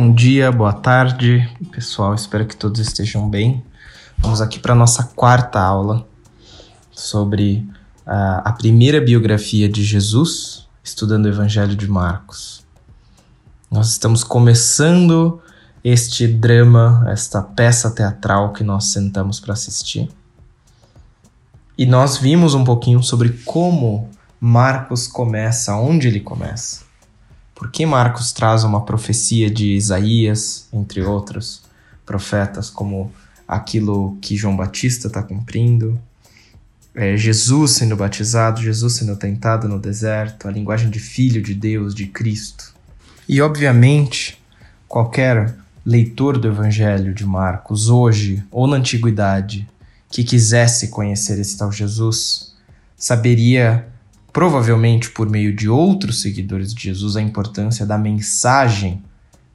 Bom dia, boa tarde, pessoal. Espero que todos estejam bem. Vamos aqui para nossa quarta aula sobre uh, a primeira biografia de Jesus, estudando o Evangelho de Marcos. Nós estamos começando este drama, esta peça teatral que nós sentamos para assistir. E nós vimos um pouquinho sobre como Marcos começa, onde ele começa. Por que Marcos traz uma profecia de Isaías, entre outros profetas, como aquilo que João Batista está cumprindo? É, Jesus sendo batizado, Jesus sendo tentado no deserto, a linguagem de filho de Deus, de Cristo. E, obviamente, qualquer leitor do Evangelho de Marcos, hoje ou na antiguidade, que quisesse conhecer esse tal Jesus, saberia provavelmente por meio de outros seguidores de Jesus, a importância da mensagem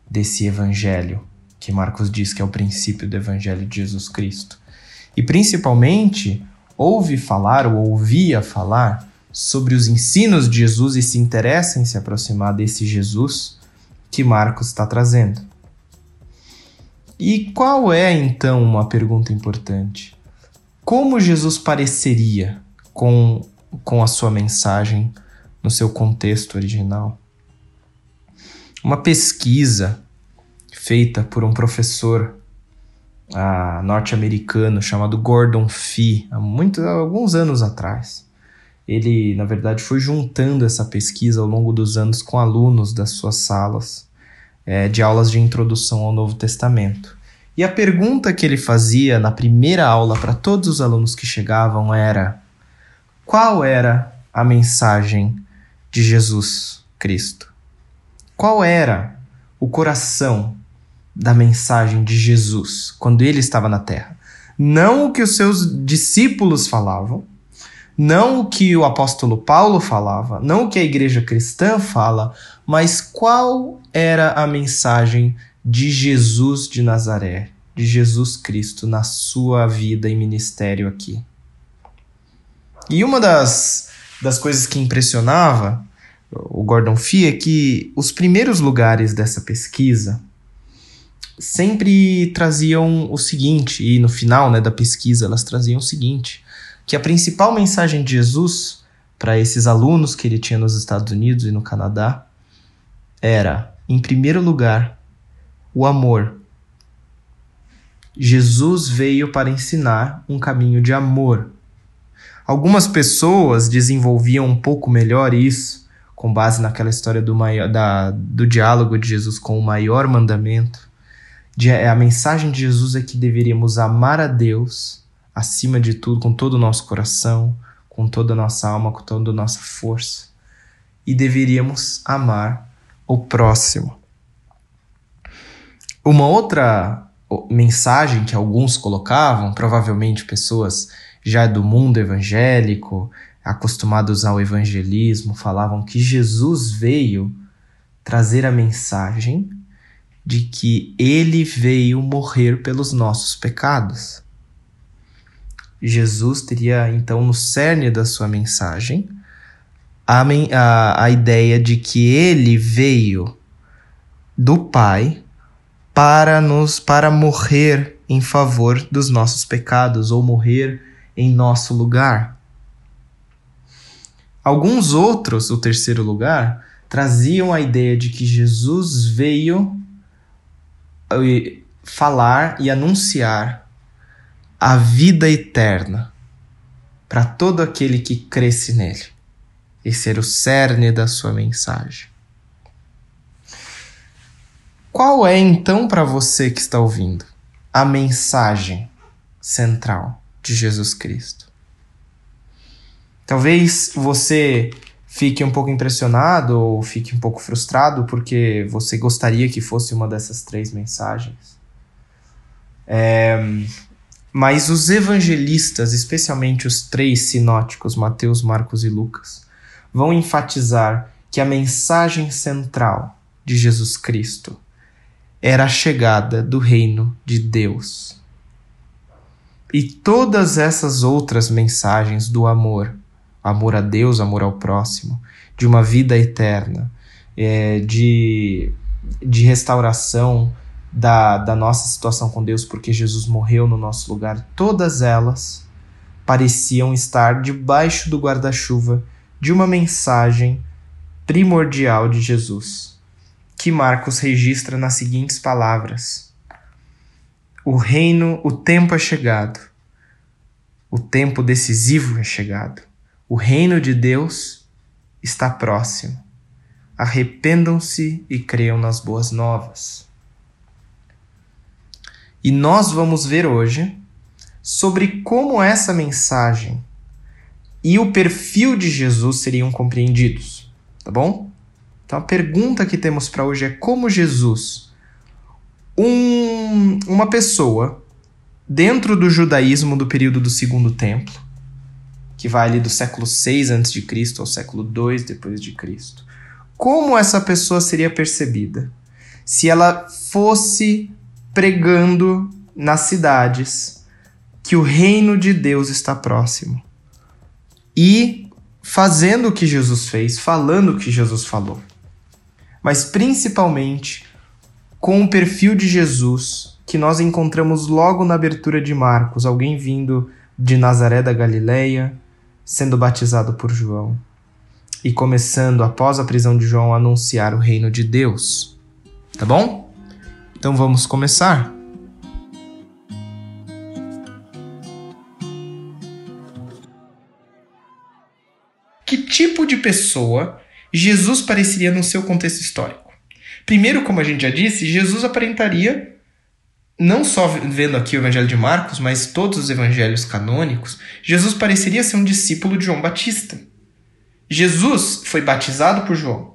desse evangelho, que Marcos diz que é o princípio do evangelho de Jesus Cristo. E principalmente, ouve falar ou ouvia falar sobre os ensinos de Jesus e se interessa em se aproximar desse Jesus que Marcos está trazendo. E qual é então uma pergunta importante? Como Jesus pareceria com com a sua mensagem no seu contexto original. Uma pesquisa feita por um professor ah, norte-americano chamado Gordon Fee, há, muito, há alguns anos atrás. Ele, na verdade, foi juntando essa pesquisa ao longo dos anos com alunos das suas salas é, de aulas de introdução ao Novo Testamento. E a pergunta que ele fazia na primeira aula para todos os alunos que chegavam era: qual era a mensagem de Jesus Cristo? Qual era o coração da mensagem de Jesus quando ele estava na terra? Não o que os seus discípulos falavam, não o que o apóstolo Paulo falava, não o que a igreja cristã fala, mas qual era a mensagem de Jesus de Nazaré, de Jesus Cristo na sua vida e ministério aqui? E uma das, das coisas que impressionava o Gordon Fee é que os primeiros lugares dessa pesquisa sempre traziam o seguinte, e no final né, da pesquisa elas traziam o seguinte, que a principal mensagem de Jesus para esses alunos que ele tinha nos Estados Unidos e no Canadá era, em primeiro lugar, o amor. Jesus veio para ensinar um caminho de amor Algumas pessoas desenvolviam um pouco melhor isso, com base naquela história do, maior, da, do diálogo de Jesus com o maior mandamento. De, é, a mensagem de Jesus é que deveríamos amar a Deus acima de tudo, com todo o nosso coração, com toda a nossa alma, com toda a nossa força. E deveríamos amar o próximo. Uma outra mensagem que alguns colocavam, provavelmente pessoas já do mundo evangélico, acostumados ao evangelismo, falavam que Jesus veio trazer a mensagem de que ele veio morrer pelos nossos pecados. Jesus teria então no cerne da sua mensagem a, a, a ideia de que ele veio do Pai para nos para morrer em favor dos nossos pecados ou morrer em nosso lugar. Alguns outros, o terceiro lugar, traziam a ideia de que Jesus veio eh, falar e anunciar a vida eterna para todo aquele que cresce nele. Esse era o cerne da sua mensagem. Qual é então para você que está ouvindo a mensagem central? De Jesus Cristo. Talvez você fique um pouco impressionado ou fique um pouco frustrado porque você gostaria que fosse uma dessas três mensagens. É, mas os evangelistas, especialmente os três sinóticos, Mateus, Marcos e Lucas, vão enfatizar que a mensagem central de Jesus Cristo era a chegada do reino de Deus. E todas essas outras mensagens do amor, amor a Deus, amor ao próximo, de uma vida eterna, é, de de restauração da, da nossa situação com Deus, porque Jesus morreu no nosso lugar, todas elas pareciam estar debaixo do guarda-chuva de uma mensagem primordial de Jesus, que Marcos registra nas seguintes palavras: O reino, o tempo é chegado. O tempo decisivo é chegado. O reino de Deus está próximo. Arrependam-se e creiam nas boas novas. E nós vamos ver hoje sobre como essa mensagem e o perfil de Jesus seriam compreendidos, tá bom? Então a pergunta que temos para hoje é como Jesus, um, uma pessoa dentro do judaísmo do período do Segundo Templo, que vai ali do século 6 a.C. ao século 2 depois de Cristo. Como essa pessoa seria percebida se ela fosse pregando nas cidades que o reino de Deus está próximo e fazendo o que Jesus fez, falando o que Jesus falou. Mas principalmente com o perfil de Jesus que nós encontramos logo na abertura de Marcos, alguém vindo de Nazaré da Galileia, sendo batizado por João e começando após a prisão de João a anunciar o reino de Deus. Tá bom? Então vamos começar. Que tipo de pessoa Jesus pareceria no seu contexto histórico? Primeiro, como a gente já disse, Jesus aparentaria, não só vendo aqui o Evangelho de Marcos, mas todos os evangelhos canônicos, Jesus pareceria ser um discípulo de João Batista. Jesus foi batizado por João.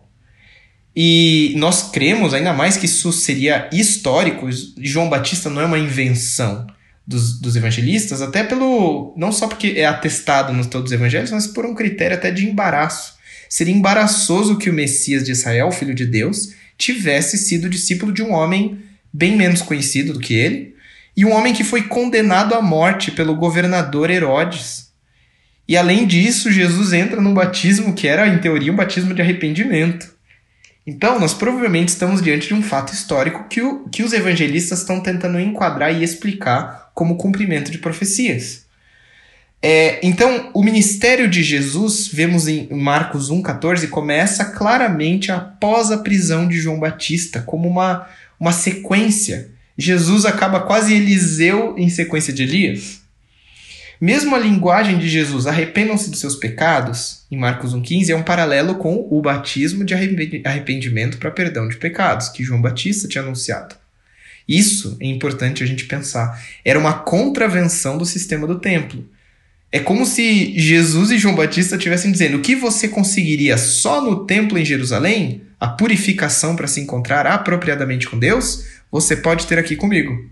E nós cremos ainda mais que isso seria histórico. João Batista não é uma invenção dos, dos evangelistas, até pelo. não só porque é atestado nos todos os evangelhos, mas por um critério até de embaraço. Seria embaraçoso que o Messias de Israel, filho de Deus, tivesse sido discípulo de um homem bem menos conhecido do que ele, e um homem que foi condenado à morte pelo governador Herodes. E além disso, Jesus entra num batismo que era, em teoria, um batismo de arrependimento. Então, nós provavelmente estamos diante de um fato histórico que, o, que os evangelistas estão tentando enquadrar e explicar como cumprimento de profecias. É, então, o ministério de Jesus, vemos em Marcos 1,14, começa claramente após a prisão de João Batista, como uma, uma sequência. Jesus acaba quase Eliseu em sequência de Elias. Mesmo a linguagem de Jesus, arrependam-se dos seus pecados, em Marcos 1,15, é um paralelo com o batismo de arrependimento para perdão de pecados, que João Batista tinha anunciado. Isso é importante a gente pensar. Era uma contravenção do sistema do templo. É como se Jesus e João Batista estivessem dizendo: o que você conseguiria só no templo em Jerusalém, a purificação para se encontrar apropriadamente com Deus, você pode ter aqui comigo.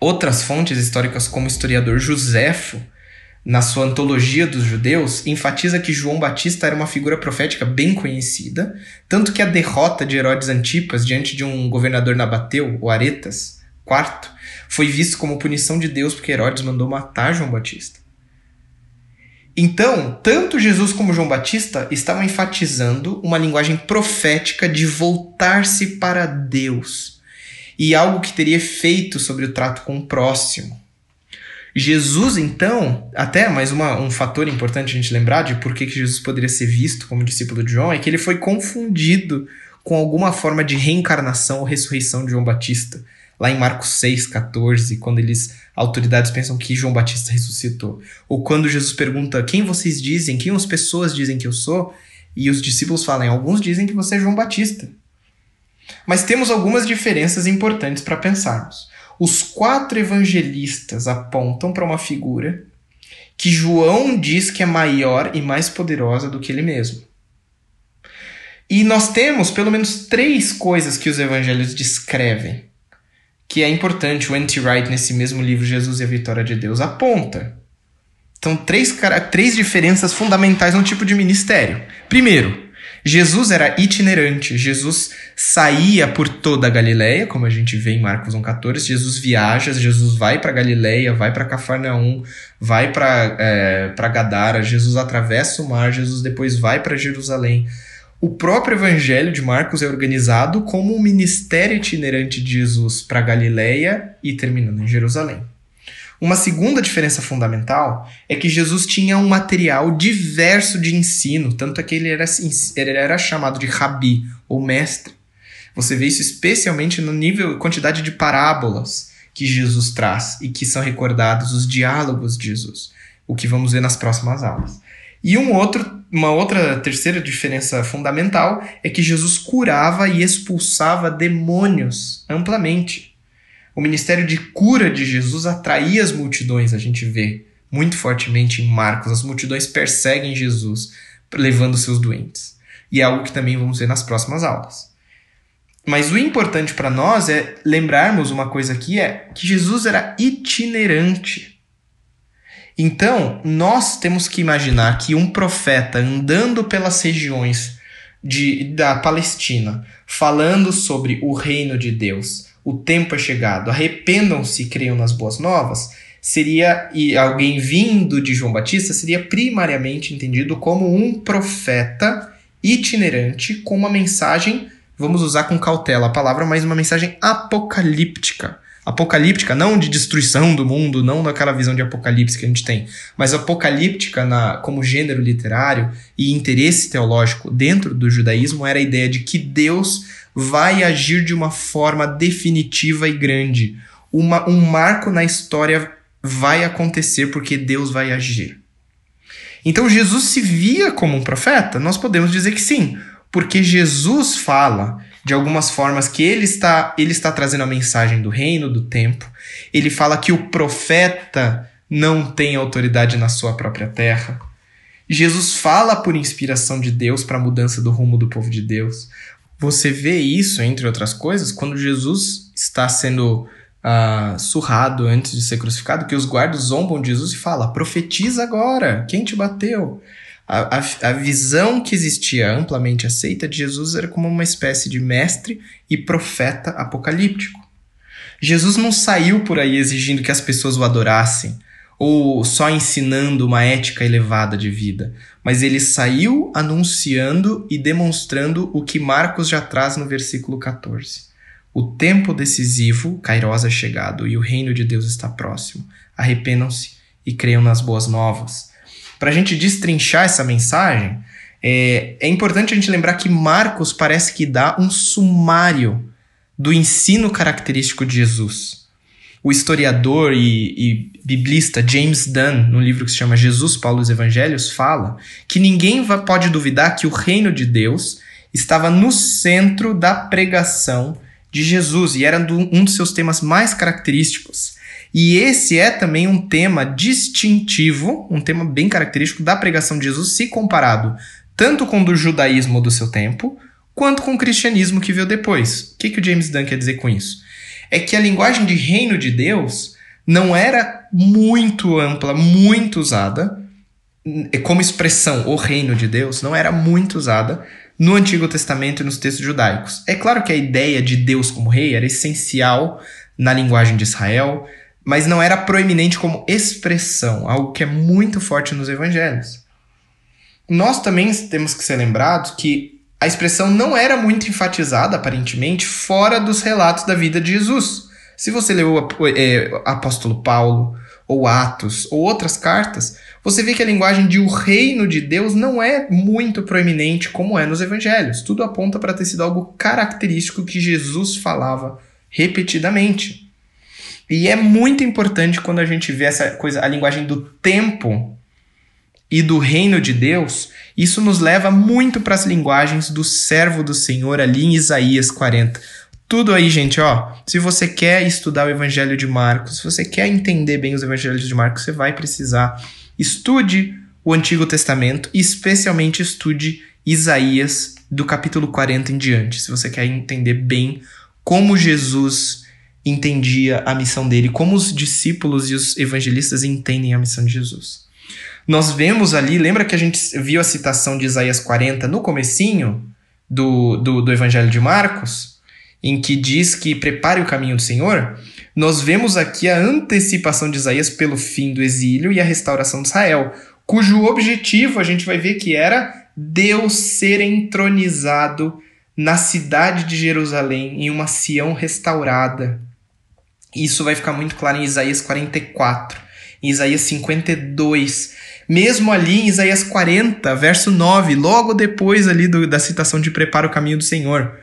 Outras fontes históricas, como o historiador Joséfo, na sua antologia dos judeus, enfatiza que João Batista era uma figura profética bem conhecida, tanto que a derrota de Herodes Antipas diante de um governador nabateu, o Aretas IV, foi visto como punição de Deus porque Herodes mandou matar João Batista. Então, tanto Jesus como João Batista estavam enfatizando uma linguagem profética de voltar-se para Deus e algo que teria efeito sobre o trato com o próximo. Jesus, então, até mais uma, um fator importante a gente lembrar de por que Jesus poderia ser visto como discípulo de João é que ele foi confundido com alguma forma de reencarnação ou ressurreição de João Batista. Lá em Marcos 6, 14, quando eles, autoridades pensam que João Batista ressuscitou. Ou quando Jesus pergunta quem vocês dizem, quem as pessoas dizem que eu sou, e os discípulos falam, alguns dizem que você é João Batista. Mas temos algumas diferenças importantes para pensarmos. Os quatro evangelistas apontam para uma figura que João diz que é maior e mais poderosa do que ele mesmo. E nós temos pelo menos três coisas que os evangelhos descrevem, que é importante o N.T. Wright, nesse mesmo livro Jesus e a Vitória de Deus, aponta. Então, três, três diferenças fundamentais no tipo de ministério. Primeiro, Jesus era itinerante, Jesus saía por toda a Galileia, como a gente vê em Marcos 1,14. Jesus viaja, Jesus vai para Galileia, vai para Cafarnaum, vai para é, Gadara, Jesus atravessa o mar, Jesus depois vai para Jerusalém. O próprio Evangelho de Marcos é organizado como um ministério itinerante de Jesus para Galileia e terminando em Jerusalém. Uma segunda diferença fundamental é que Jesus tinha um material diverso de ensino, tanto é que ele era, ele era chamado de rabi, ou mestre. Você vê isso especialmente no nível, quantidade de parábolas que Jesus traz e que são recordados os diálogos de Jesus, o que vamos ver nas próximas aulas. E um outro, uma outra terceira diferença fundamental é que Jesus curava e expulsava demônios amplamente. O ministério de cura de Jesus atraía as multidões, a gente vê muito fortemente em Marcos. As multidões perseguem Jesus, levando seus doentes. E é algo que também vamos ver nas próximas aulas. Mas o importante para nós é lembrarmos uma coisa aqui é que Jesus era itinerante. Então, nós temos que imaginar que um profeta andando pelas regiões de, da Palestina, falando sobre o reino de Deus, o tempo é chegado, arrependam-se e creiam nas boas novas, seria e alguém vindo de João Batista seria primariamente entendido como um profeta itinerante com uma mensagem, vamos usar com cautela a palavra, mas uma mensagem apocalíptica. Apocalíptica, não de destruição do mundo, não daquela visão de apocalipse que a gente tem, mas apocalíptica na, como gênero literário e interesse teológico dentro do judaísmo era a ideia de que Deus vai agir de uma forma definitiva e grande. Uma, um marco na história vai acontecer porque Deus vai agir. Então Jesus se via como um profeta? Nós podemos dizer que sim, porque Jesus fala de algumas formas que ele está, ele está trazendo a mensagem do reino, do tempo. Ele fala que o profeta não tem autoridade na sua própria terra. Jesus fala por inspiração de Deus para a mudança do rumo do povo de Deus. Você vê isso, entre outras coisas, quando Jesus está sendo uh, surrado antes de ser crucificado, que os guardas zombam de Jesus e falam: profetiza agora, quem te bateu? A, a, a, visão que existia amplamente aceita de Jesus era como uma espécie de mestre e profeta apocalíptico. Jesus não saiu por aí exigindo que as pessoas o adorassem, ou só ensinando uma ética elevada de vida, mas ele saiu anunciando e demonstrando o que Marcos já traz no versículo 14. O tempo decisivo, Kairos, é chegado e o reino de Deus está próximo. Arrependam-se e creiam nas boas novas. Para a gente destrinchar essa mensagem, é, é importante a gente lembrar que Marcos parece que dá um sumário do ensino característico de Jesus o historiador e, e, biblista James Dunn, no livro que se chama Jesus, Paulo e os Evangelhos, fala que ninguém pode duvidar que o reino de Deus estava no centro da pregação de Jesus e era um dos seus temas mais característicos. E esse é também um tema distintivo, um tema bem característico da pregação de Jesus, se comparado tanto com o do judaísmo do seu tempo, quanto com o cristianismo que veio depois. O que, que o James Dunn quer dizer com isso? é que a linguagem de reino de Deus não era muito ampla, muito usada, é como expressão, o reino de Deus, não era muito usada no Antigo Testamento e nos textos judaicos. É claro que a ideia de Deus como rei era essencial na linguagem de Israel, mas não era proeminente como expressão, algo que é muito forte nos evangelhos. Nós também temos que ser lembrados que a expressão não era muito enfatizada, aparentemente, fora dos relatos da vida de Jesus. Se você leu o é, Apóstolo Paulo, ou Atos, ou outras cartas, você vê que a linguagem de o reino de Deus não é muito proeminente como é nos evangelhos. Tudo aponta para ter sido algo característico que Jesus falava repetidamente. E é muito importante quando a gente vê essa coisa, a linguagem do tempo e do reino de Deus, isso nos leva muito para as linguagens do servo do Senhor ali em Isaías 40. Tudo aí, gente, ó. Se você quer estudar o Evangelho de Marcos, se você quer entender bem os Evangelhos de Marcos, você vai precisar estude o Antigo Testamento, especialmente estude Isaías do capítulo 40 em diante, se você quer entender bem como Jesus entendia a missão dele, como os discípulos e os evangelistas entendem a missão de Jesus. Nós vemos ali, lembra que a gente viu a citação de Isaías 40 no comecinho do, do, do Evangelho de Marcos, em que diz que prepare o caminho do Senhor? Nós vemos aqui a antecipação de Isaías pelo fim do exílio e a restauração de Israel, cujo objetivo a gente vai ver que era Deus ser entronizado na cidade de Jerusalém, em uma Sião restaurada. Isso vai ficar muito claro em Isaías 44, em Isaías 52, mesmo ali em Isaías 40, verso 9, logo depois ali do, da citação de prepara o caminho do Senhor.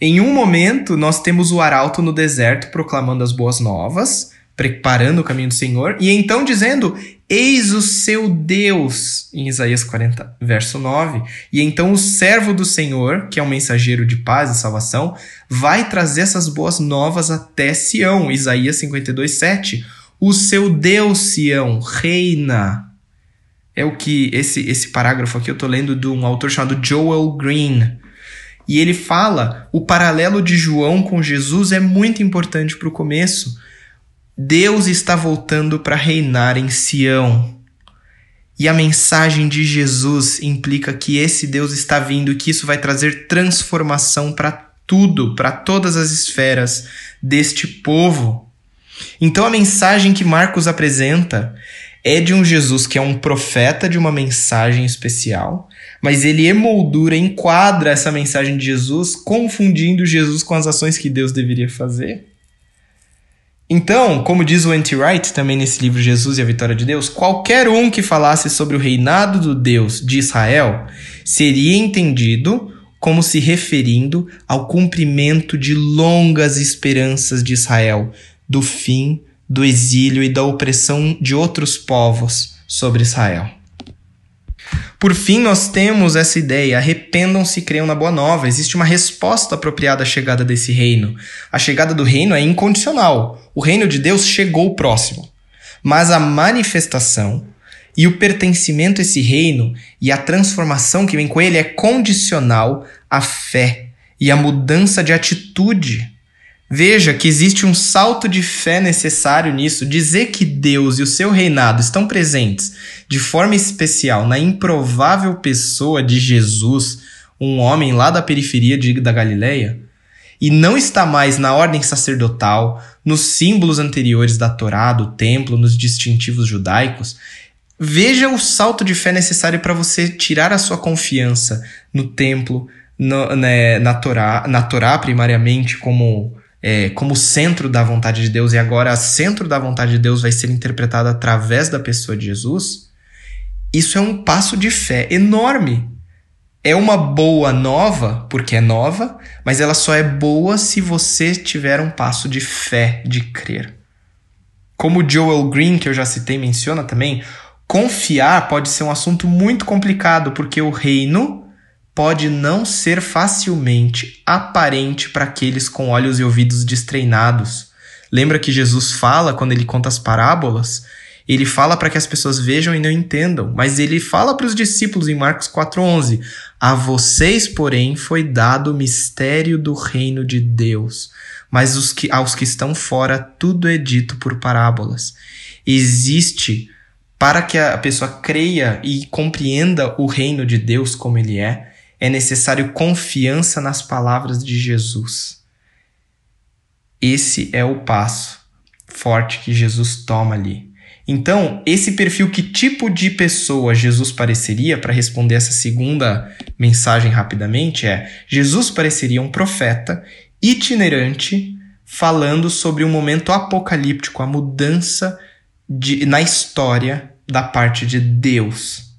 Em um momento, nós temos o arauto no deserto proclamando as boas novas, preparando o caminho do Senhor, e então dizendo: Eis o seu Deus, em Isaías 40, verso 9. E então o servo do Senhor, que é um mensageiro de paz e salvação, vai trazer essas boas novas até Sião, Isaías 52, 7. O seu Deus, Sião, reina. É o que esse, esse parágrafo aqui eu tô lendo de um autor chamado Joel Green. E ele fala: o paralelo de João com Jesus é muito importante para o começo Deus está voltando para reinar em Sião. E a mensagem de Jesus implica que esse Deus está vindo e que isso vai trazer transformação para tudo, para todas as esferas deste povo. Então a mensagem que Marcos apresenta é de um Jesus que é um profeta de uma mensagem especial, mas ele emoldura, enquadra essa mensagem de Jesus, confundindo Jesus com as ações que Deus deveria fazer. Então, como diz o N.T. Wright também nesse livro Jesus e a Vitória de Deus, qualquer um que falasse sobre o reinado do Deus de Israel seria entendido como se referindo ao cumprimento de longas esperanças de Israel, do fim do exílio e da opressão de outros povos sobre Israel. Por fim, nós temos essa ideia: arrependam-se e creiam na boa nova. Existe uma resposta apropriada à chegada desse reino. A chegada do reino é incondicional. O reino de Deus chegou próximo. Mas a manifestação e o pertencimento a esse reino e a transformação que vem com ele é condicional à fé e à mudança de atitude Veja que existe um salto de fé necessário nisso. Dizer que Deus e o seu reinado estão presentes de forma especial na improvável pessoa de Jesus, um homem lá da periferia de, da Galileia, e não está mais na ordem sacerdotal, nos símbolos anteriores da Torá, do templo, nos distintivos judaicos. Veja o salto de fé necessário para você tirar a sua confiança no templo, no, né, na, Torá, na Torá primariamente como é, como centro da vontade de Deus e agora centro da vontade de Deus vai ser interpretado através da pessoa de Jesus, isso é um passo de fé enorme. É uma boa nova, porque é nova, mas ela só é boa se você tiver um passo de fé, de crer. Como Joel Green, que eu já citei, menciona também, confiar pode ser um assunto muito complicado, porque o reino pode não ser facilmente aparente para aqueles com olhos e ouvidos destreinados. Lembra que Jesus fala quando ele conta as parábolas? Ele fala para que as pessoas vejam e não entendam, mas ele fala para os discípulos em Marcos 4:11: "A vocês, porém, foi dado o mistério do reino de Deus, mas os que, aos que estão fora tudo é dito por parábolas." Existe para que a pessoa creia e compreenda o reino de Deus como ele é, é necessário confiança nas palavras de Jesus. Esse é o passo forte que Jesus toma ali. Então, esse perfil, que tipo de pessoa Jesus pareceria, para responder essa segunda mensagem rapidamente, é: Jesus pareceria um profeta itinerante falando sobre um momento apocalíptico, a mudança de, na história da parte de Deus.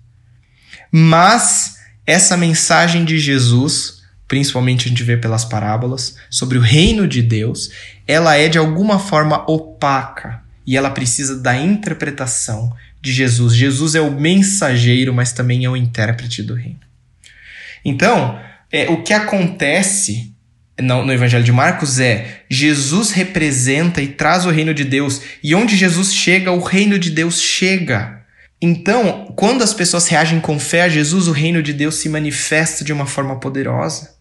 Mas essa mensagem de Jesus, principalmente a gente vê pelas parábolas, sobre o reino de Deus, ela é de alguma forma opaca e ela precisa da interpretação de Jesus. Jesus é o mensageiro, mas também é o intérprete do reino. Então, é, o que acontece no, no, Evangelho de Marcos é Jesus representa e traz o reino de Deus, e onde Jesus chega, o reino de Deus chega. Então, quando as pessoas reagem com fé a Jesus, o reino de Deus se manifesta de uma forma poderosa.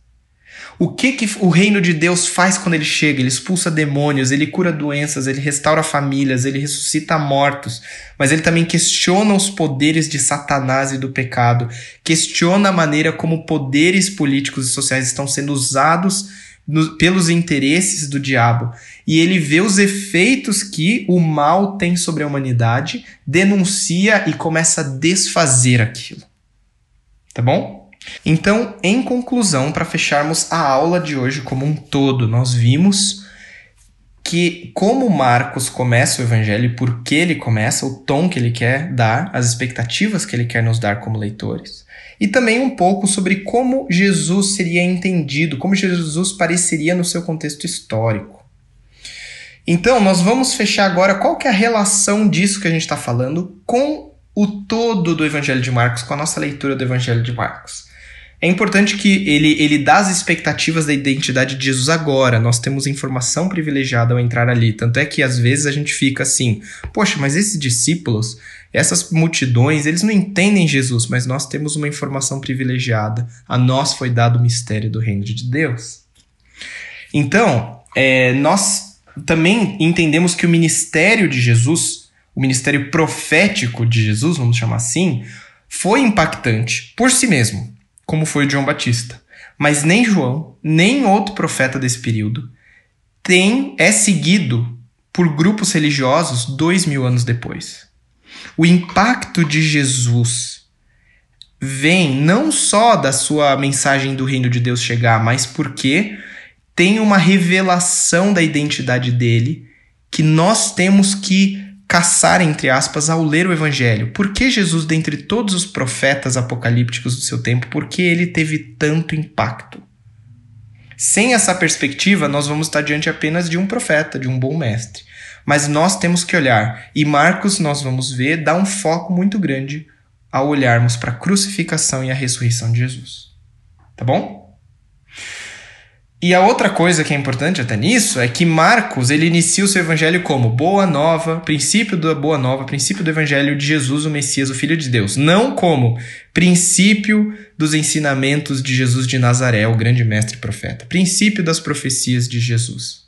O que, que o reino de Deus faz quando ele chega? Ele expulsa demônios, ele cura doenças, ele restaura famílias, ele ressuscita mortos, mas ele também questiona os poderes de Satanás e do pecado, questiona a maneira como poderes políticos e sociais estão sendo usados no, pelos interesses do diabo. E ele vê os efeitos que o mal tem sobre a humanidade, denuncia e começa a desfazer aquilo. Tá bom? Então, em conclusão, para fecharmos a aula de hoje como um todo, nós vimos que como Marcos começa o evangelho e por que ele começa, o tom que ele quer dar, as expectativas que ele quer nos dar como leitores, e também um pouco sobre como Jesus seria entendido, como Jesus pareceria no seu contexto histórico. Então, nós vamos fechar agora qual que é a relação disso que a gente está falando com o todo do Evangelho de Marcos, com a nossa leitura do Evangelho de Marcos. É importante que ele, ele dá as expectativas da identidade de Jesus agora. Nós temos informação privilegiada ao entrar ali. Tanto é que às vezes a gente fica assim: poxa, mas esses discípulos, essas multidões, eles não entendem Jesus, mas nós temos uma informação privilegiada. A nós foi dado o mistério do reino de Deus. Então, é, nós também entendemos que o ministério de Jesus, o ministério profético de Jesus, vamos chamar assim, foi impactante por si mesmo como foi João Batista. Mas nem João, nem outro profeta desse período tem é seguido por grupos religiosos dois mil anos depois. O impacto de Jesus vem não só da sua mensagem do reino de Deus chegar, mas porque tem uma revelação da identidade dele que nós temos que caçar, entre aspas, ao ler o Evangelho. Por que Jesus, dentre todos os profetas apocalípticos do seu tempo, por que ele teve tanto impacto? Sem essa perspectiva, nós vamos estar diante apenas de um profeta, de um bom mestre. Mas nós temos que olhar, e Marcos, nós vamos ver, dá um foco muito grande ao olharmos para a crucificação e a ressurreição de Jesus. Tá bom? E a outra coisa que é importante até nisso é que Marcos ele inicia o seu evangelho como boa nova, princípio da boa nova, princípio do evangelho de Jesus, o Messias, o Filho de Deus, não como princípio dos ensinamentos de Jesus de Nazaré, o grande mestre profeta, princípio das profecias de Jesus.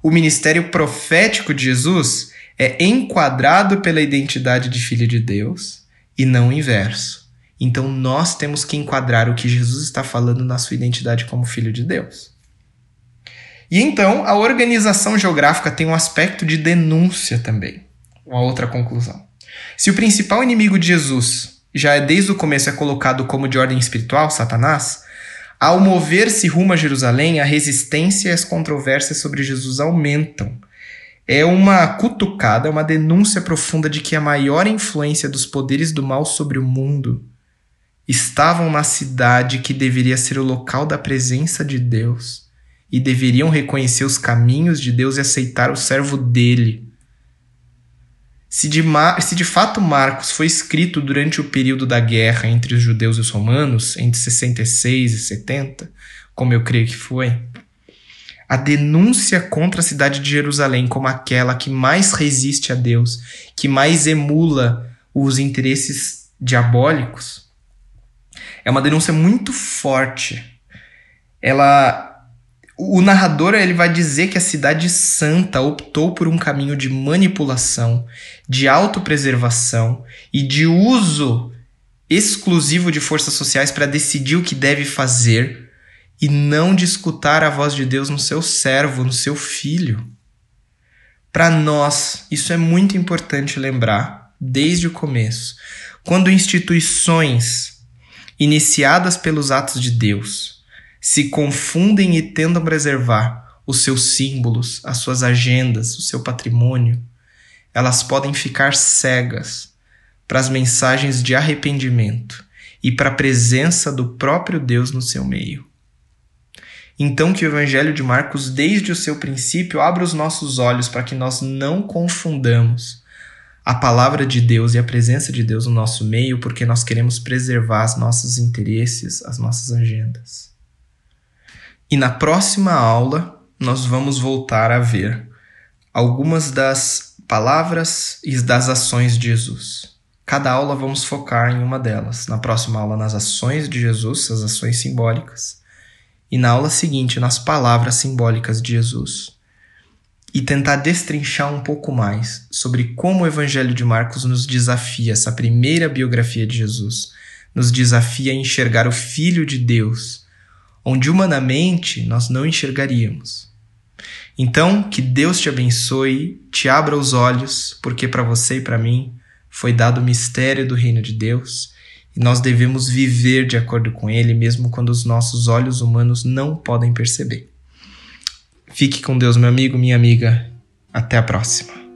O ministério profético de Jesus é enquadrado pela identidade de Filho de Deus e não inverso. Então nós temos que enquadrar o que Jesus está falando na sua identidade como filho de Deus. E então a organização geográfica tem um aspecto de denúncia também. Uma outra conclusão. Se o principal inimigo de Jesus já é desde o começo é colocado como de ordem espiritual, Satanás, ao mover-se rumo a Jerusalém, a resistência e as controvérsias sobre Jesus aumentam. É uma cutucada, uma denúncia profunda de que a maior influência dos poderes do mal sobre o mundo estavam na cidade que deveria ser o local da presença de Deus e deveriam reconhecer os caminhos de Deus e aceitar o servo dele. Se de, se de fato Marcos foi escrito durante o período da guerra entre os judeus e os romanos, entre 66 e 70, como eu creio que foi, a denúncia contra a cidade de Jerusalém como aquela que mais resiste a Deus, que mais emula os interesses diabólicos, é uma denúncia muito forte. Ela o narrador ele vai dizer que a cidade santa optou por um caminho de manipulação, de autopreservação e de uso exclusivo de forças sociais para decidir o que deve fazer e não de escutar a voz de Deus no seu servo, no seu filho. Para nós, isso é muito importante lembrar desde o começo. Quando instituições iniciadas pelos atos de Deus, se confundem e tentam preservar os seus símbolos, as suas agendas, o seu patrimônio, elas podem ficar cegas para as mensagens de arrependimento e para a presença do próprio Deus no seu meio. Então, que o Evangelho de Marcos, desde o seu princípio, abra os nossos olhos para que nós não confundamos a palavra de Deus e a presença de Deus no nosso meio, porque nós queremos preservar os nossos interesses, as nossas agendas. E na próxima aula, nós vamos voltar a ver algumas das palavras e das ações de Jesus. Cada aula vamos focar em uma delas. Na próxima aula, nas ações de Jesus, as ações simbólicas. E na aula seguinte, nas palavras simbólicas de Jesus e tentar destrinchar um pouco mais sobre como o Evangelho de Marcos nos desafia, essa primeira biografia de Jesus, nos desafia a enxergar o Filho de Deus, onde humanamente nós não enxergaríamos. Então, que Deus te abençoe, te abra os olhos, porque para você e para mim foi dado o mistério do reino de Deus, e nós devemos viver de acordo com ele, mesmo quando os nossos olhos humanos não podem perceber. Fique com Deus, meu amigo, minha amiga. Até a próxima.